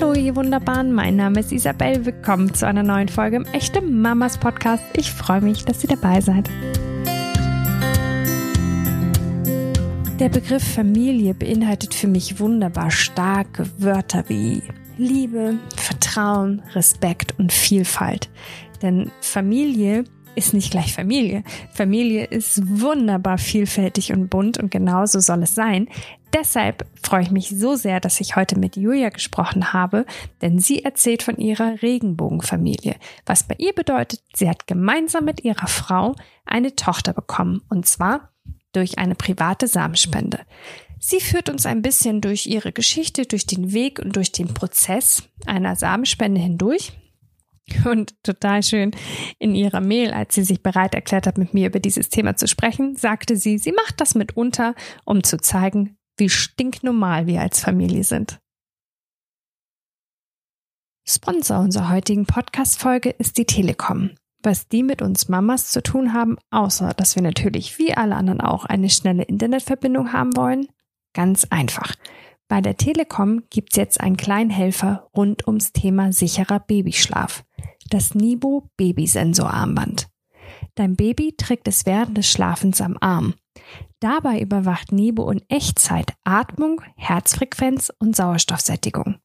Hallo, ihr Wunderbaren. Mein Name ist Isabel. Willkommen zu einer neuen Folge im Echte Mamas Podcast. Ich freue mich, dass ihr dabei seid. Der Begriff Familie beinhaltet für mich wunderbar starke Wörter wie Liebe, Vertrauen, Respekt und Vielfalt. Denn Familie ist nicht gleich Familie. Familie ist wunderbar vielfältig und bunt und genauso soll es sein. Deshalb freue ich mich so sehr, dass ich heute mit Julia gesprochen habe, denn sie erzählt von ihrer Regenbogenfamilie. Was bei ihr bedeutet, sie hat gemeinsam mit ihrer Frau eine Tochter bekommen und zwar durch eine private Samenspende. Sie führt uns ein bisschen durch ihre Geschichte, durch den Weg und durch den Prozess einer Samenspende hindurch. Und total schön, in ihrer Mail, als sie sich bereit erklärt hat, mit mir über dieses Thema zu sprechen, sagte sie, sie macht das mitunter, um zu zeigen, wie stinknormal wir als Familie sind. Sponsor unserer heutigen Podcast-Folge ist die Telekom. Was die mit uns Mamas zu tun haben, außer dass wir natürlich wie alle anderen auch eine schnelle Internetverbindung haben wollen? Ganz einfach. Bei der Telekom gibt's jetzt einen kleinen Helfer rund ums Thema sicherer Babyschlaf. Das Nibo Babysensorarmband. Dein Baby trägt es während des Schlafens am Arm. Dabei überwacht Nibo in Echtzeit Atmung, Herzfrequenz und Sauerstoffsättigung.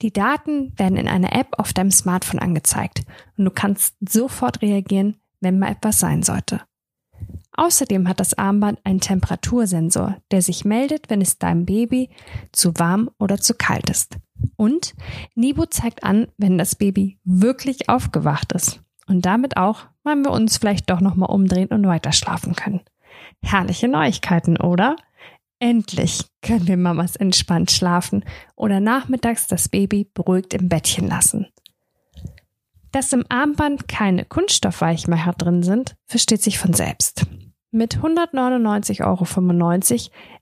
Die Daten werden in einer App auf deinem Smartphone angezeigt und du kannst sofort reagieren, wenn mal etwas sein sollte. Außerdem hat das Armband einen Temperatursensor, der sich meldet, wenn es deinem Baby zu warm oder zu kalt ist. Und Nibo zeigt an, wenn das Baby wirklich aufgewacht ist. Und damit auch, wann wir uns vielleicht doch nochmal umdrehen und weiter schlafen können. Herrliche Neuigkeiten, oder? Endlich können wir Mamas entspannt schlafen oder nachmittags das Baby beruhigt im Bettchen lassen. Dass im Armband keine Kunststoffweichmacher drin sind, versteht sich von selbst. Mit 199,95 Euro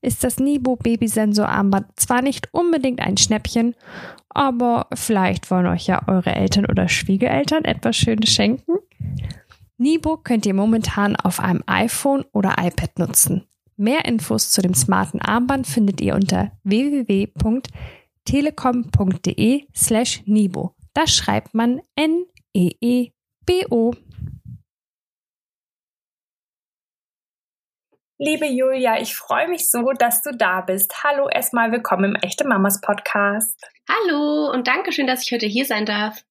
ist das Nibo Babysensor Armband zwar nicht unbedingt ein Schnäppchen, aber vielleicht wollen euch ja eure Eltern oder Schwiegereltern etwas Schönes schenken. Nibo könnt ihr momentan auf einem iPhone oder iPad nutzen. Mehr Infos zu dem smarten Armband findet ihr unter www.telekom.de slash Nibo. Da schreibt man N-E-E-B-O. Liebe Julia, ich freue mich so, dass du da bist. Hallo, erstmal willkommen im Echte Mamas Podcast. Hallo und danke schön, dass ich heute hier sein darf.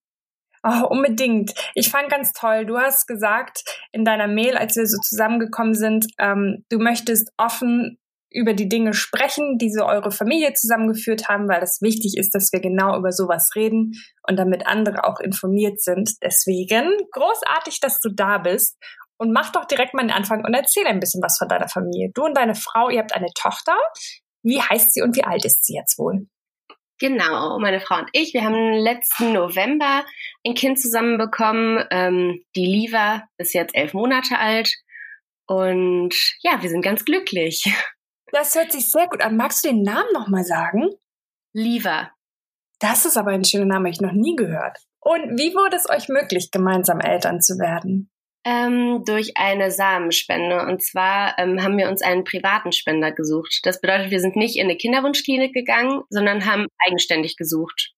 Oh, unbedingt. Ich fand ganz toll. Du hast gesagt in deiner Mail, als wir so zusammengekommen sind, ähm, du möchtest offen über die Dinge sprechen, die so eure Familie zusammengeführt haben, weil es wichtig ist, dass wir genau über sowas reden und damit andere auch informiert sind. Deswegen großartig, dass du da bist und mach doch direkt mal den Anfang und erzähl ein bisschen was von deiner Familie. Du und deine Frau, ihr habt eine Tochter. Wie heißt sie und wie alt ist sie jetzt wohl? Genau, meine Frau und ich, wir haben letzten November ein Kind zusammenbekommen. Ähm, die Liva ist jetzt elf Monate alt und ja, wir sind ganz glücklich. Das hört sich sehr gut an. Magst du den Namen nochmal sagen? Liva. Das ist aber ein schöner Name, ich noch nie gehört. Und wie wurde es euch möglich, gemeinsam Eltern zu werden? Ähm, durch eine Samenspende. Und zwar ähm, haben wir uns einen privaten Spender gesucht. Das bedeutet, wir sind nicht in eine Kinderwunschklinik gegangen, sondern haben eigenständig gesucht.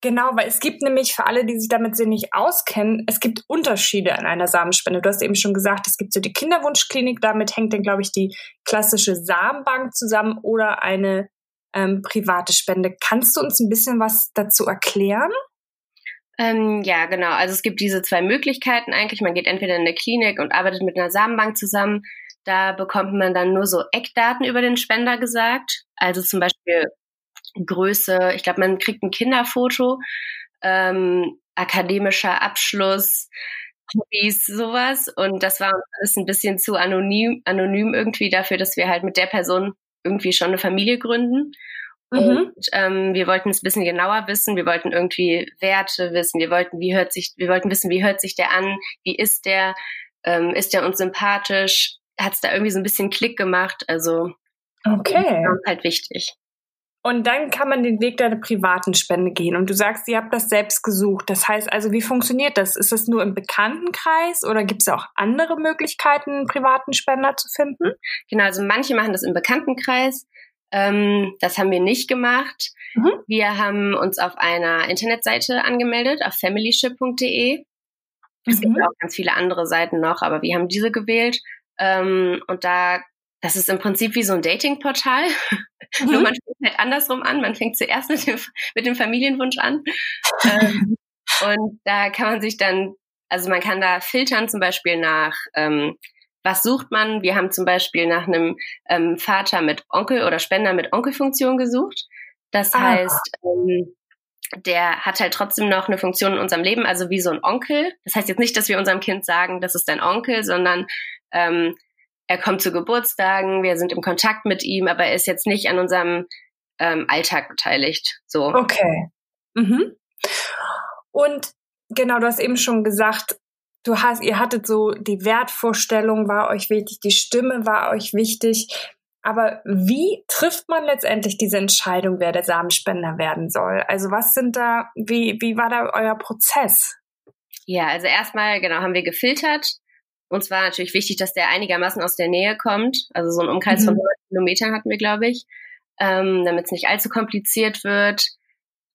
Genau, weil es gibt nämlich für alle, die sich damit sehr nicht auskennen, es gibt Unterschiede an einer Samenspende. Du hast eben schon gesagt, es gibt so die Kinderwunschklinik, damit hängt dann, glaube ich, die klassische Samenbank zusammen oder eine ähm, private Spende. Kannst du uns ein bisschen was dazu erklären? Ähm, ja, genau. Also es gibt diese zwei Möglichkeiten eigentlich. Man geht entweder in eine Klinik und arbeitet mit einer Samenbank zusammen. Da bekommt man dann nur so Eckdaten über den Spender gesagt. Also zum Beispiel Größe. Ich glaube, man kriegt ein Kinderfoto, ähm, akademischer Abschluss, Hobbys, sowas. Und das war uns alles ein bisschen zu anonym, anonym irgendwie dafür, dass wir halt mit der Person irgendwie schon eine Familie gründen. Mhm. Und ähm, wir wollten es ein bisschen genauer wissen, wir wollten irgendwie Werte wissen, wir wollten, wie hört sich, wir wollten wissen, wie hört sich der an, wie ist der, ähm, ist der uns sympathisch, hat es da irgendwie so ein bisschen Klick gemacht, also okay. das ist halt wichtig. Und dann kann man den Weg deiner privaten Spende gehen. Und du sagst, ihr habt das selbst gesucht. Das heißt also, wie funktioniert das? Ist das nur im Bekanntenkreis oder gibt es auch andere Möglichkeiten, einen privaten Spender zu finden? Genau, also manche machen das im Bekanntenkreis. Ähm, das haben wir nicht gemacht. Mhm. Wir haben uns auf einer Internetseite angemeldet, auf familyship.de. Es gibt mhm. auch ganz viele andere Seiten noch, aber wir haben diese gewählt. Ähm, und da, das ist im Prinzip wie so ein Datingportal. Mhm. Nur man fängt halt andersrum an. Man fängt zuerst mit dem, mit dem Familienwunsch an. ähm, und da kann man sich dann, also man kann da filtern, zum Beispiel nach, ähm, was sucht man? Wir haben zum Beispiel nach einem ähm, Vater mit Onkel oder Spender mit Onkelfunktion gesucht. Das ah. heißt, ähm, der hat halt trotzdem noch eine Funktion in unserem Leben, also wie so ein Onkel. Das heißt jetzt nicht, dass wir unserem Kind sagen, das ist dein Onkel, sondern ähm, er kommt zu Geburtstagen, wir sind im Kontakt mit ihm, aber er ist jetzt nicht an unserem ähm, Alltag beteiligt. So. Okay. Mhm. Und genau, du hast eben schon gesagt, du hast, ihr hattet so die Wertvorstellung war euch wichtig, die Stimme war euch wichtig. Aber wie trifft man letztendlich diese Entscheidung, wer der Samenspender werden soll? Also was sind da, wie, wie war da euer Prozess? Ja, also erstmal, genau, haben wir gefiltert. Uns war natürlich wichtig, dass der einigermaßen aus der Nähe kommt. Also so einen Umkreis mhm. von 100 Kilometern hatten wir, glaube ich, ähm, damit es nicht allzu kompliziert wird.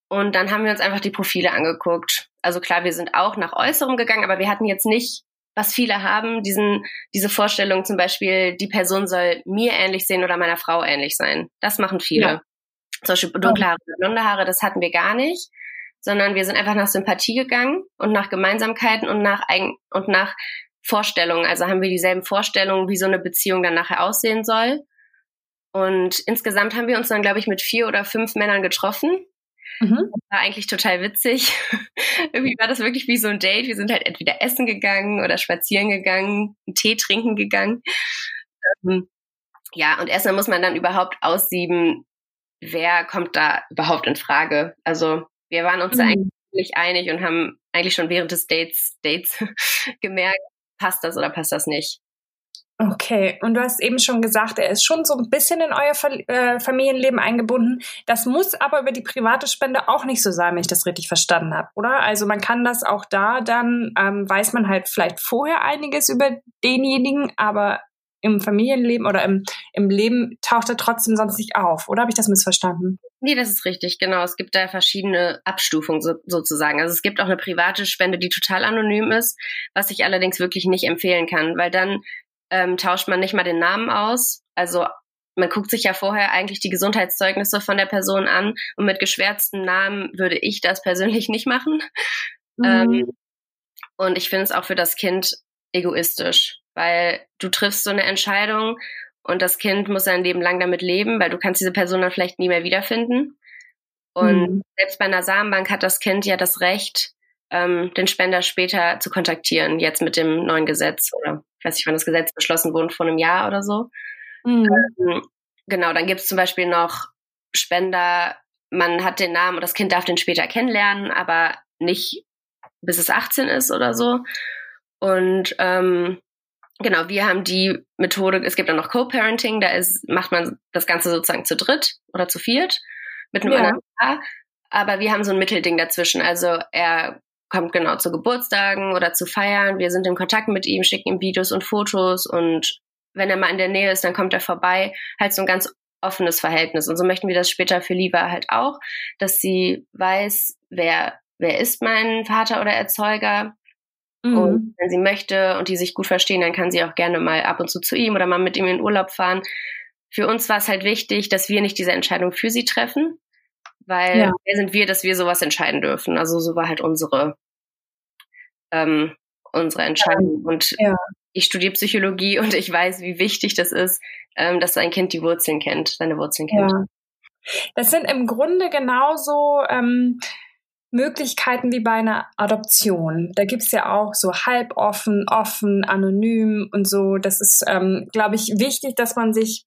Und dann haben wir uns einfach die Profile angeguckt. Also klar, wir sind auch nach Äußerem gegangen, aber wir hatten jetzt nicht was viele haben, diesen, diese Vorstellung zum Beispiel, die Person soll mir ähnlich sehen oder meiner Frau ähnlich sein. Das machen viele. Ja. Zum Beispiel dunkle Haare, blonde Haare, das hatten wir gar nicht, sondern wir sind einfach nach Sympathie gegangen und nach Gemeinsamkeiten und nach Eigen und nach Vorstellungen. Also haben wir dieselben Vorstellungen, wie so eine Beziehung dann nachher aussehen soll. Und insgesamt haben wir uns dann, glaube ich, mit vier oder fünf Männern getroffen Mhm. Das war eigentlich total witzig. Irgendwie war das wirklich wie so ein Date. Wir sind halt entweder essen gegangen oder spazieren gegangen, einen Tee trinken gegangen. Ähm, ja, und erstmal muss man dann überhaupt aussieben, wer kommt da überhaupt in Frage. Also wir waren uns mhm. da eigentlich einig und haben eigentlich schon während des Dates, Dates gemerkt, passt das oder passt das nicht. Okay, und du hast eben schon gesagt, er ist schon so ein bisschen in euer äh, Familienleben eingebunden. Das muss aber über die private Spende auch nicht so sein, wenn ich das richtig verstanden habe, oder? Also man kann das auch da dann, ähm, weiß man halt vielleicht vorher einiges über denjenigen, aber im Familienleben oder im, im Leben taucht er trotzdem sonst nicht auf, oder habe ich das missverstanden? Nee, das ist richtig, genau. Es gibt da verschiedene Abstufungen so, sozusagen. Also es gibt auch eine private Spende, die total anonym ist, was ich allerdings wirklich nicht empfehlen kann, weil dann ähm, tauscht man nicht mal den Namen aus. Also man guckt sich ja vorher eigentlich die Gesundheitszeugnisse von der Person an und mit geschwärzten Namen würde ich das persönlich nicht machen. Mhm. Ähm, und ich finde es auch für das Kind egoistisch, weil du triffst so eine Entscheidung und das Kind muss sein Leben lang damit leben, weil du kannst diese Person dann vielleicht nie mehr wiederfinden. Und mhm. selbst bei einer Samenbank hat das Kind ja das Recht, ähm, den Spender später zu kontaktieren, jetzt mit dem neuen Gesetz oder ich weiß nicht, wann das Gesetz beschlossen wurde, vor einem Jahr oder so. Mhm. Ähm, genau, dann gibt es zum Beispiel noch Spender, man hat den Namen und das Kind darf den später kennenlernen, aber nicht bis es 18 ist oder so. Und ähm, genau, wir haben die Methode, es gibt dann noch Co-Parenting, da ist, macht man das Ganze sozusagen zu dritt oder zu viert mit einem ja. anderen Paar. Aber wir haben so ein Mittelding dazwischen. Also er kommt genau zu Geburtstagen oder zu Feiern. Wir sind in Kontakt mit ihm, schicken ihm Videos und Fotos und wenn er mal in der Nähe ist, dann kommt er vorbei. Halt so ein ganz offenes Verhältnis. Und so möchten wir das später für Liva halt auch, dass sie weiß, wer, wer ist mein Vater oder Erzeuger. Mhm. Und wenn sie möchte und die sich gut verstehen, dann kann sie auch gerne mal ab und zu zu ihm oder mal mit ihm in Urlaub fahren. Für uns war es halt wichtig, dass wir nicht diese Entscheidung für sie treffen, weil ja. wer sind wir, dass wir sowas entscheiden dürfen? Also so war halt unsere ähm, unsere Entscheidung. Und ja. ich studiere Psychologie und ich weiß, wie wichtig das ist, ähm, dass ein Kind die Wurzeln kennt, seine Wurzeln kennt. Ja. Das sind im Grunde genauso ähm, Möglichkeiten wie bei einer Adoption. Da gibt's ja auch so halboffen, offen, anonym und so. Das ist, ähm, glaube ich, wichtig, dass man sich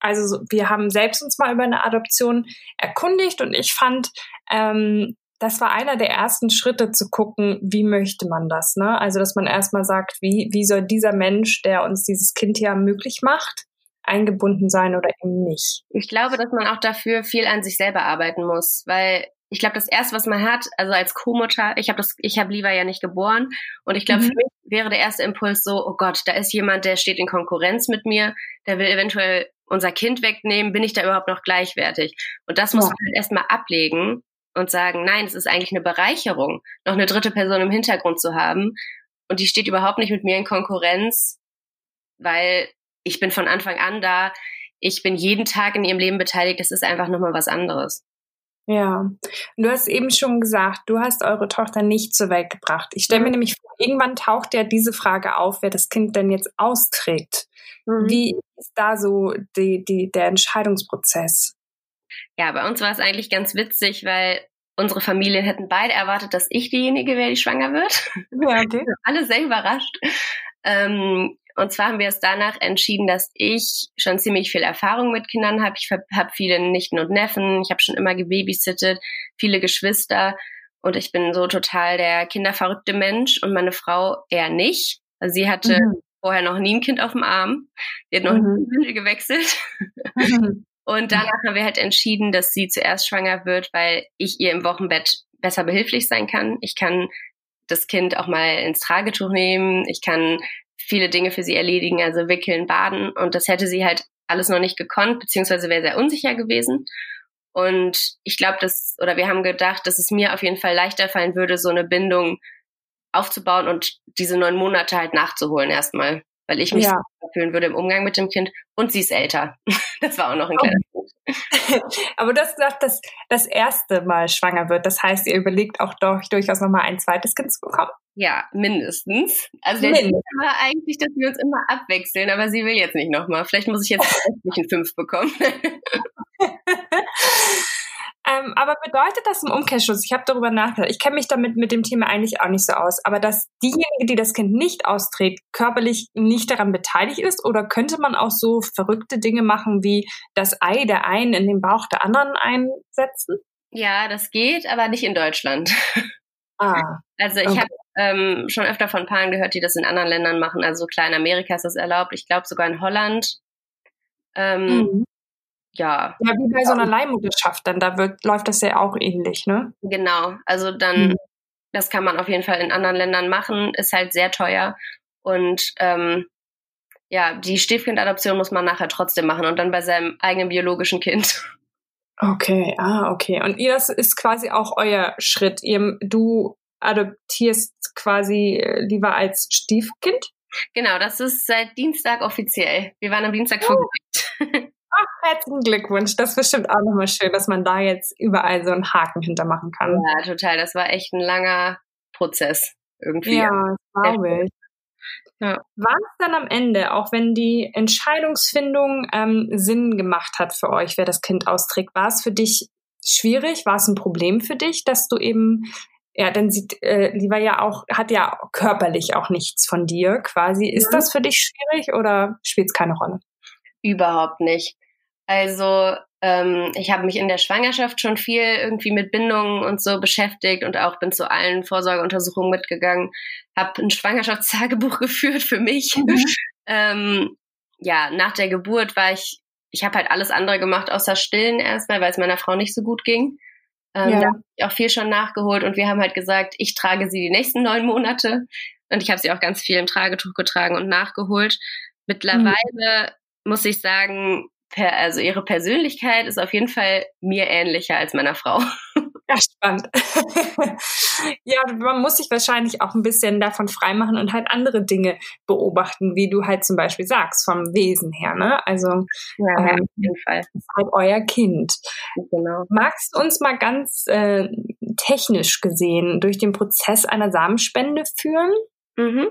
also wir haben selbst uns mal über eine Adoption erkundigt und ich fand, ähm, das war einer der ersten Schritte zu gucken, wie möchte man das, ne? Also, dass man erstmal sagt, wie, wie soll dieser Mensch, der uns dieses Kind ja möglich macht, eingebunden sein oder eben nicht. Ich glaube, dass man auch dafür viel an sich selber arbeiten muss, weil ich glaube, das erste, was man hat, also als Co-Mutter, ich habe das, ich habe lieber ja nicht geboren und ich glaube, mhm. für mich wäre der erste Impuls so, oh Gott, da ist jemand, der steht in Konkurrenz mit mir, der will eventuell unser Kind wegnehmen, bin ich da überhaupt noch gleichwertig? Und das muss ja. man halt erstmal ablegen und sagen, nein, es ist eigentlich eine Bereicherung, noch eine dritte Person im Hintergrund zu haben. Und die steht überhaupt nicht mit mir in Konkurrenz, weil ich bin von Anfang an da. Ich bin jeden Tag in ihrem Leben beteiligt. Das ist einfach nochmal was anderes. Ja, du hast eben schon gesagt, du hast eure Tochter nicht zur Welt gebracht. Ich stelle mir mhm. nämlich vor, irgendwann taucht ja diese Frage auf, wer das Kind denn jetzt austrägt. Mhm. Wie ist da so die, die, der Entscheidungsprozess? Ja, bei uns war es eigentlich ganz witzig, weil unsere Familien hätten beide erwartet, dass ich diejenige wäre, die schwanger wird. Ja, okay. Alle sehr überrascht. Ähm, und zwar haben wir es danach entschieden, dass ich schon ziemlich viel Erfahrung mit Kindern habe. Ich habe viele Nichten und Neffen. Ich habe schon immer gebabysittet, viele Geschwister. Und ich bin so total der kinderverrückte Mensch und meine Frau eher nicht. Also sie hatte mhm. vorher noch nie ein Kind auf dem Arm. Sie hat noch mhm. nie Windel gewechselt. Mhm. Und danach haben wir halt entschieden, dass sie zuerst schwanger wird, weil ich ihr im Wochenbett besser behilflich sein kann. Ich kann das Kind auch mal ins Tragetuch nehmen. Ich kann viele Dinge für sie erledigen, also wickeln, baden. Und das hätte sie halt alles noch nicht gekonnt, beziehungsweise wäre sehr unsicher gewesen. Und ich glaube, dass, oder wir haben gedacht, dass es mir auf jeden Fall leichter fallen würde, so eine Bindung aufzubauen und diese neun Monate halt nachzuholen erstmal weil ich mich ja. so fühlen würde im Umgang mit dem Kind. Und sie ist älter. Das war auch noch ein oh. kleiner Punkt. Aber du hast gesagt, dass das erste Mal schwanger wird. Das heißt, ihr überlegt auch doch durchaus nochmal ein zweites Kind zu bekommen? Ja, mindestens. Also der Mindest. Ziel war eigentlich, dass wir uns immer abwechseln, aber sie will jetzt nicht nochmal. Vielleicht muss ich jetzt einen fünf bekommen. Aber bedeutet das im Umkehrschluss, ich habe darüber nachgedacht, ich kenne mich damit mit dem Thema eigentlich auch nicht so aus, aber dass diejenige, die das Kind nicht austrägt, körperlich nicht daran beteiligt ist? Oder könnte man auch so verrückte Dinge machen, wie das Ei der einen in den Bauch der anderen einsetzen? Ja, das geht, aber nicht in Deutschland. Ah. Also ich okay. habe ähm, schon öfter von Paaren gehört, die das in anderen Ländern machen. Also klein Amerika ist das erlaubt. Ich glaube sogar in Holland. Ähm, mhm ja. Ja, wie bei so einer Leihmutterschaft, dann da wird, läuft das ja auch ähnlich, ne? Genau, also dann, mhm. das kann man auf jeden Fall in anderen Ländern machen, ist halt sehr teuer und ähm, ja, die Stiefkindadoption muss man nachher trotzdem machen und dann bei seinem eigenen biologischen Kind. Okay, ah, okay. Und ihr, das ist quasi auch euer Schritt. Ihr, du adoptierst quasi äh, lieber als Stiefkind? Genau, das ist seit Dienstag offiziell. Wir waren am Dienstag oh. vor Ach, herzlichen Glückwunsch. Das ist bestimmt auch nochmal schön, dass man da jetzt überall so einen Haken hintermachen kann. Ja, total. Das war echt ein langer Prozess irgendwie. Ja, glaube ich. Ja. War es dann am Ende, auch wenn die Entscheidungsfindung ähm, Sinn gemacht hat für euch, wer das Kind austrägt, war es für dich schwierig? War es ein Problem für dich, dass du eben, ja, dann sieht äh, Lieber ja auch, hat ja körperlich auch nichts von dir quasi. Ist ja. das für dich schwierig oder spielt es keine Rolle? Überhaupt nicht. Also ähm, ich habe mich in der Schwangerschaft schon viel irgendwie mit Bindungen und so beschäftigt und auch bin zu allen Vorsorgeuntersuchungen mitgegangen, habe ein Schwangerschaftstagebuch geführt für mich. Mhm. ähm, ja, nach der Geburt war ich, ich habe halt alles andere gemacht außer Stillen erstmal, weil es meiner Frau nicht so gut ging. Ähm, ja. Da habe ich auch viel schon nachgeholt und wir haben halt gesagt, ich trage sie die nächsten neun Monate und ich habe sie auch ganz viel im Tragetuch getragen und nachgeholt. Mittlerweile mhm muss ich sagen, per, also ihre Persönlichkeit ist auf jeden Fall mir ähnlicher als meiner Frau. Ja, spannend. ja, man muss sich wahrscheinlich auch ein bisschen davon freimachen und halt andere Dinge beobachten, wie du halt zum Beispiel sagst, vom Wesen her, ne? Also, ja, ähm, auf jeden Fall. ist halt euer Kind. Genau. Magst du uns mal ganz äh, technisch gesehen durch den Prozess einer Samenspende führen? Mhm.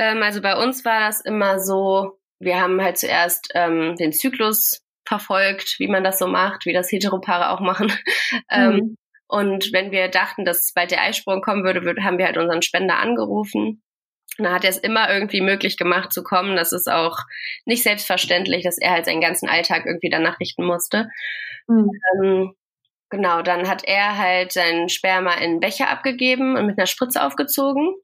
Ähm, also bei uns war das immer so, wir haben halt zuerst ähm, den Zyklus verfolgt, wie man das so macht, wie das Heteropaare auch machen. Ähm, mhm. Ähm, und wenn wir dachten, dass bald der Eisprung kommen würde, haben wir halt unseren Spender angerufen. Und dann hat er es immer irgendwie möglich gemacht zu kommen. Das ist auch nicht selbstverständlich, dass er halt seinen ganzen Alltag irgendwie danach richten musste. Mhm. Ähm, genau, dann hat er halt seinen Sperma in einen Becher abgegeben und mit einer Spritze aufgezogen.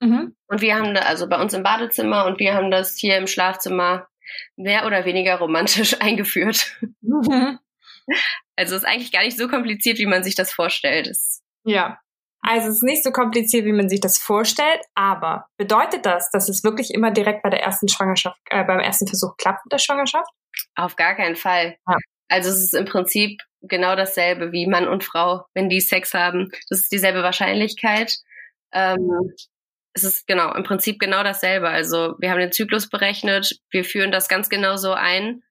Mhm. Und wir haben da, also bei uns im Badezimmer und wir haben das hier im Schlafzimmer mehr oder weniger romantisch eingeführt. Mhm. Also es ist eigentlich gar nicht so kompliziert, wie man sich das vorstellt. Es ja. Also es ist nicht so kompliziert, wie man sich das vorstellt, aber bedeutet das, dass es wirklich immer direkt bei der ersten Schwangerschaft, äh, beim ersten Versuch klappt mit der Schwangerschaft? Auf gar keinen Fall. Ja. Also es ist im Prinzip genau dasselbe wie Mann und Frau, wenn die Sex haben. Das ist dieselbe Wahrscheinlichkeit. Ähm, es ist genau, im Prinzip genau dasselbe. Also wir haben den Zyklus berechnet, wir führen das ganz genau so ein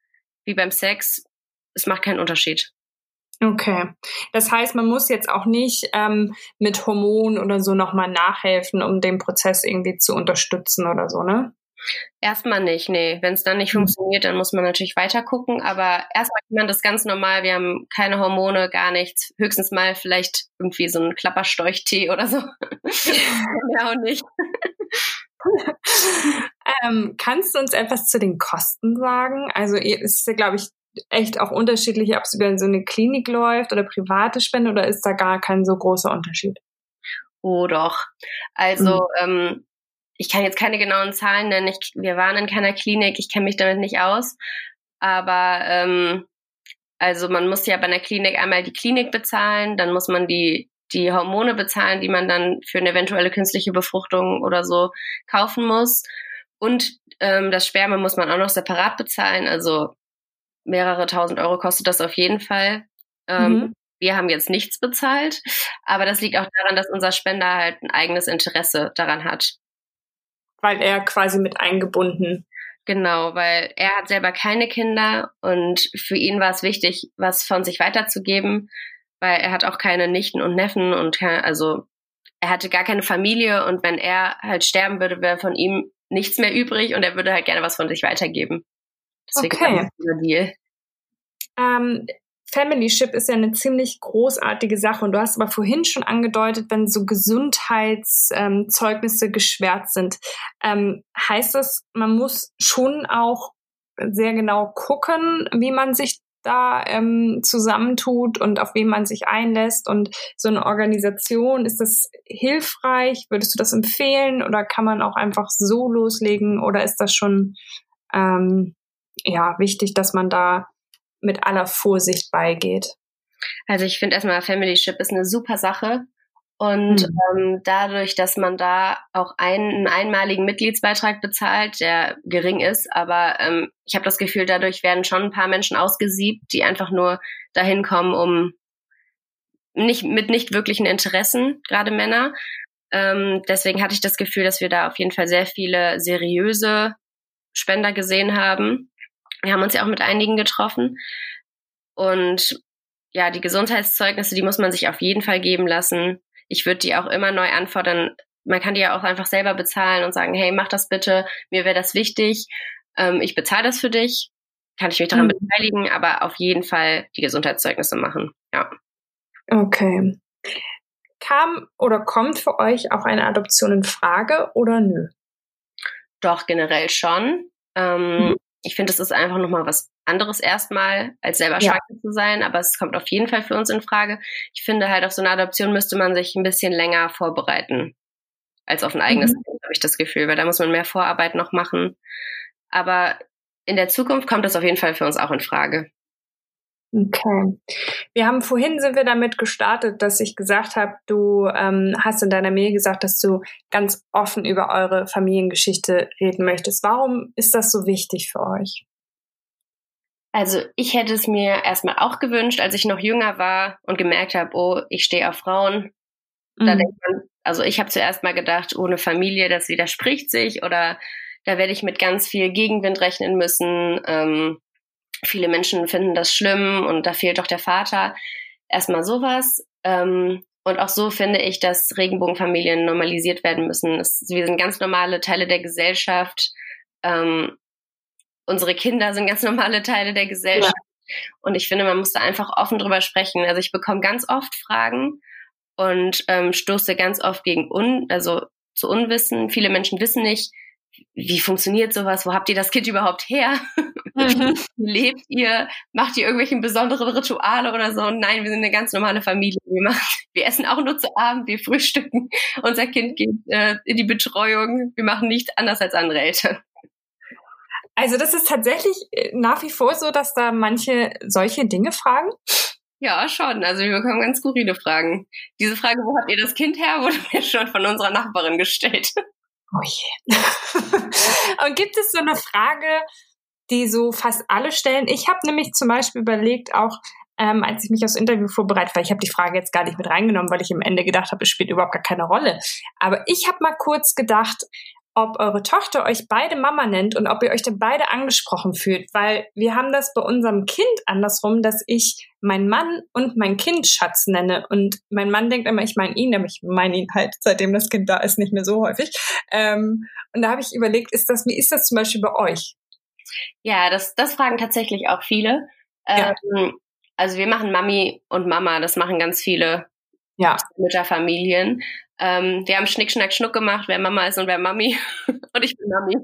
wie beim Sex. Es macht keinen Unterschied. Okay. Das heißt, man muss jetzt auch nicht ähm, mit Hormonen oder so nochmal nachhelfen, um den Prozess irgendwie zu unterstützen oder so, ne? Erstmal nicht, nee. Wenn es dann nicht mhm. funktioniert, dann muss man natürlich weiter gucken. Aber erstmal kann man das ganz normal. Wir haben keine Hormone, gar nichts. Höchstens mal vielleicht irgendwie so ein Klapperstorchtee oder so. ja, auch nicht. ähm, kannst du uns etwas zu den Kosten sagen? Also es ist ja, glaube ich, echt auch unterschiedlich, ob es über so eine Klinik läuft oder private Spende oder ist da gar kein so großer Unterschied? Oh doch. Also mhm. ähm, ich kann jetzt keine genauen Zahlen nennen. Ich, wir waren in keiner Klinik, ich kenne mich damit nicht aus. Aber ähm, also man muss ja bei einer Klinik einmal die Klinik bezahlen, dann muss man die die Hormone bezahlen, die man dann für eine eventuelle künstliche Befruchtung oder so kaufen muss. Und ähm, das Sperma muss man auch noch separat bezahlen. Also mehrere tausend Euro kostet das auf jeden Fall. Ähm, mhm. Wir haben jetzt nichts bezahlt, aber das liegt auch daran, dass unser Spender halt ein eigenes Interesse daran hat weil er quasi mit eingebunden. Genau, weil er hat selber keine Kinder und für ihn war es wichtig, was von sich weiterzugeben, weil er hat auch keine Nichten und Neffen und also er hatte gar keine Familie und wenn er halt sterben würde, wäre von ihm nichts mehr übrig und er würde halt gerne was von sich weitergeben. Deswegen okay. Deal. Ähm, Familyship ist ja eine ziemlich großartige Sache. Und du hast aber vorhin schon angedeutet, wenn so Gesundheitszeugnisse ähm, geschwärzt sind, ähm, heißt das, man muss schon auch sehr genau gucken, wie man sich da ähm, zusammentut und auf wen man sich einlässt. Und so eine Organisation, ist das hilfreich? Würdest du das empfehlen? Oder kann man auch einfach so loslegen? Oder ist das schon ähm, ja wichtig, dass man da mit aller Vorsicht beigeht? Also ich finde erstmal Familyship ist eine super Sache. Und mhm. ähm, dadurch, dass man da auch einen, einen einmaligen Mitgliedsbeitrag bezahlt, der gering ist, aber ähm, ich habe das Gefühl, dadurch werden schon ein paar Menschen ausgesiebt, die einfach nur dahin kommen, um nicht mit nicht wirklichen Interessen, gerade Männer. Ähm, deswegen hatte ich das Gefühl, dass wir da auf jeden Fall sehr viele seriöse Spender gesehen haben. Wir haben uns ja auch mit einigen getroffen. Und ja, die Gesundheitszeugnisse, die muss man sich auf jeden Fall geben lassen. Ich würde die auch immer neu anfordern. Man kann die ja auch einfach selber bezahlen und sagen, hey, mach das bitte, mir wäre das wichtig. Ähm, ich bezahle das für dich. Kann ich mich daran mhm. beteiligen, aber auf jeden Fall die Gesundheitszeugnisse machen. Ja. Okay. Kam oder kommt für euch auch eine Adoption in Frage oder nö? Doch, generell schon. Ähm, mhm ich finde, es ist einfach nochmal was anderes erstmal, als selber ja. schwanger zu sein, aber es kommt auf jeden Fall für uns in Frage. Ich finde halt, auf so eine Adoption müsste man sich ein bisschen länger vorbereiten als auf ein eigenes mhm. Kind, habe ich das Gefühl, weil da muss man mehr Vorarbeit noch machen. Aber in der Zukunft kommt das auf jeden Fall für uns auch in Frage. Okay. Wir haben vorhin sind wir damit gestartet, dass ich gesagt habe, du ähm, hast in deiner Mail gesagt, dass du ganz offen über eure Familiengeschichte reden möchtest. Warum ist das so wichtig für euch? Also ich hätte es mir erstmal auch gewünscht, als ich noch jünger war und gemerkt habe, oh, ich stehe auf Frauen. Mhm. Da denkt man, also ich habe zuerst mal gedacht, ohne Familie, das widerspricht sich oder da werde ich mit ganz viel Gegenwind rechnen müssen. Ähm, Viele Menschen finden das schlimm und da fehlt doch der Vater. Erstmal sowas. Ähm, und auch so finde ich, dass Regenbogenfamilien normalisiert werden müssen. Es, wir sind ganz normale Teile der Gesellschaft. Ähm, unsere Kinder sind ganz normale Teile der Gesellschaft. Ja. Und ich finde, man muss da einfach offen drüber sprechen. Also ich bekomme ganz oft Fragen und ähm, stoße ganz oft gegen un, also zu Unwissen. Viele Menschen wissen nicht, wie funktioniert sowas? Wo habt ihr das Kind überhaupt her? Mhm. Lebt ihr? Macht ihr irgendwelche besonderen Rituale oder so? Nein, wir sind eine ganz normale Familie. Wir, machen, wir essen auch nur zu Abend, wir frühstücken. Unser Kind geht äh, in die Betreuung. Wir machen nichts anders als andere Eltern. Also das ist tatsächlich äh, nach wie vor so, dass da manche solche Dinge fragen? Ja, schon. Also wir bekommen ganz skurrile Fragen. Diese Frage, wo habt ihr das Kind her, wurde mir schon von unserer Nachbarin gestellt. Oh je. Und gibt es so eine Frage, die so fast alle stellen. Ich habe nämlich zum Beispiel überlegt, auch ähm, als ich mich aufs Interview vorbereitet, weil ich habe die Frage jetzt gar nicht mit reingenommen, weil ich am Ende gedacht habe, es spielt überhaupt gar keine Rolle. Aber ich habe mal kurz gedacht, ob eure Tochter euch beide Mama nennt und ob ihr euch dann beide angesprochen fühlt, weil wir haben das bei unserem Kind andersrum, dass ich mein Mann und mein Kind Schatz nenne und mein Mann denkt immer, ich meine ihn, aber ich meine ihn halt, seitdem das Kind da ist, nicht mehr so häufig. Ähm, und da habe ich überlegt, ist das, wie ist das zum Beispiel bei euch? Ja, das, das fragen tatsächlich auch viele. Ja. Ähm, also wir machen Mami und Mama, das machen ganz viele ja. Mütterfamilien. Ähm, wir haben Schnick, Schnack, Schnuck gemacht, wer Mama ist und wer Mami. und ich bin Mami.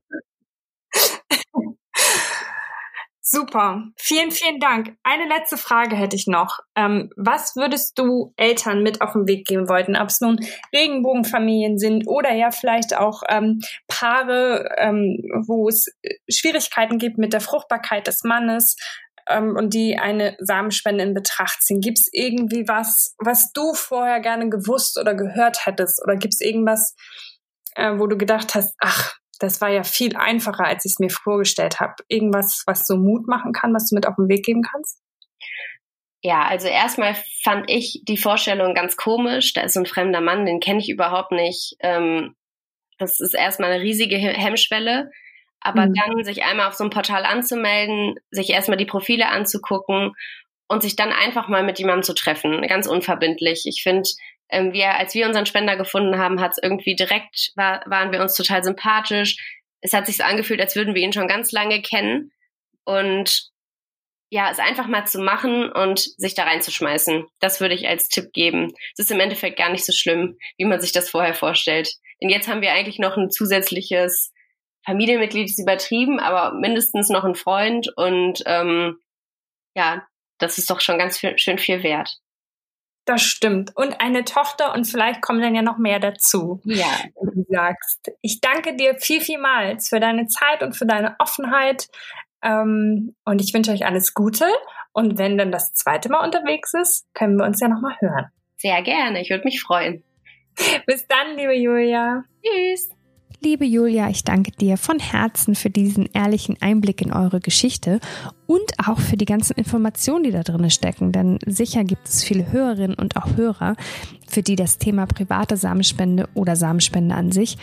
Super. Vielen, vielen Dank. Eine letzte Frage hätte ich noch. Ähm, was würdest du Eltern mit auf den Weg geben wollten? Ob es nun Regenbogenfamilien sind oder ja vielleicht auch ähm, Paare, ähm, wo es Schwierigkeiten gibt mit der Fruchtbarkeit des Mannes, ähm, und die eine Samenspende in Betracht ziehen. Gibt es irgendwie was, was du vorher gerne gewusst oder gehört hättest? Oder gibt es irgendwas, äh, wo du gedacht hast, ach, das war ja viel einfacher, als ich es mir vorgestellt habe. Irgendwas, was so Mut machen kann, was du mit auf den Weg geben kannst? Ja, also erstmal fand ich die Vorstellung ganz komisch. Da ist so ein fremder Mann, den kenne ich überhaupt nicht. Ähm, das ist erstmal eine riesige Hemmschwelle. Aber mhm. dann sich einmal auf so ein Portal anzumelden, sich erstmal die Profile anzugucken und sich dann einfach mal mit jemandem zu treffen, ganz unverbindlich. Ich finde, ähm, wir, als wir unseren Spender gefunden haben, hat es irgendwie direkt, war, waren wir uns total sympathisch. Es hat sich so angefühlt, als würden wir ihn schon ganz lange kennen. Und ja, es einfach mal zu machen und sich da reinzuschmeißen. Das würde ich als Tipp geben. Es ist im Endeffekt gar nicht so schlimm, wie man sich das vorher vorstellt. Denn jetzt haben wir eigentlich noch ein zusätzliches Familienmitglied ist übertrieben, aber mindestens noch ein Freund und ähm, ja, das ist doch schon ganz viel, schön viel wert. Das stimmt. Und eine Tochter und vielleicht kommen dann ja noch mehr dazu. Ja. Wie du sagst. Ich danke dir viel, vielmals für deine Zeit und für deine Offenheit. Ähm, und ich wünsche euch alles Gute. Und wenn dann das zweite Mal unterwegs ist, können wir uns ja nochmal hören. Sehr gerne. Ich würde mich freuen. Bis dann, liebe Julia. Tschüss. Liebe Julia, ich danke dir von Herzen für diesen ehrlichen Einblick in eure Geschichte und auch für die ganzen Informationen, die da drin stecken. Denn sicher gibt es viele Hörerinnen und auch Hörer, für die das Thema private Samenspende oder Samenspende an sich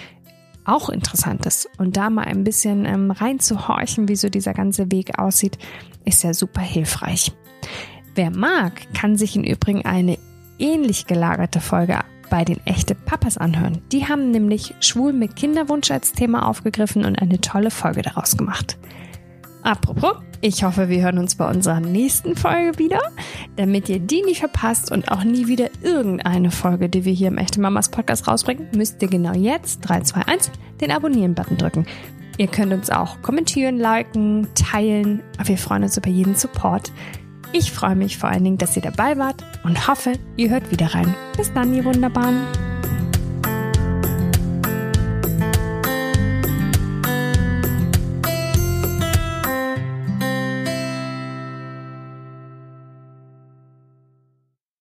auch interessant ist. Und da mal ein bisschen ähm, reinzuhorchen, wie so dieser ganze Weg aussieht, ist ja super hilfreich. Wer mag, kann sich im Übrigen eine ähnlich gelagerte Folge bei den echte Papas anhören. Die haben nämlich Schwul mit Kinderwunsch als Thema aufgegriffen und eine tolle Folge daraus gemacht. Apropos, ich hoffe, wir hören uns bei unserer nächsten Folge wieder. Damit ihr die nicht verpasst und auch nie wieder irgendeine Folge, die wir hier im Echte Mamas Podcast rausbringen, müsst ihr genau jetzt 321 den Abonnieren-Button drücken. Ihr könnt uns auch kommentieren, liken, teilen. Wir freuen uns über jeden Support. Ich freue mich vor allen Dingen, dass ihr dabei wart und hoffe, ihr hört wieder rein. Bis dann, ihr Wunderbaren.